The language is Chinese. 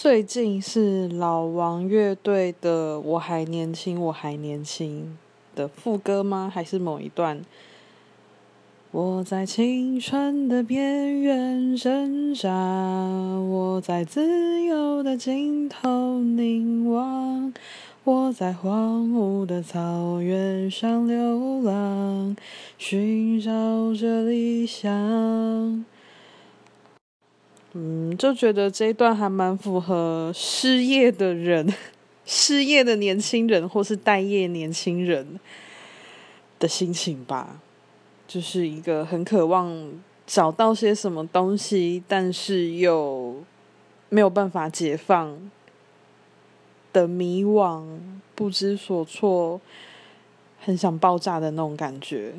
最近是老王乐队的《我还年轻，我还年轻》的副歌吗？还是某一段？我在青春的边缘挣扎，我在自由的尽头凝望，我在荒芜的草原上流浪，寻找着理想。嗯，就觉得这一段还蛮符合失业的人、失业的年轻人或是待业年轻人的心情吧。就是一个很渴望找到些什么东西，但是又没有办法解放的迷惘、不知所措、很想爆炸的那种感觉。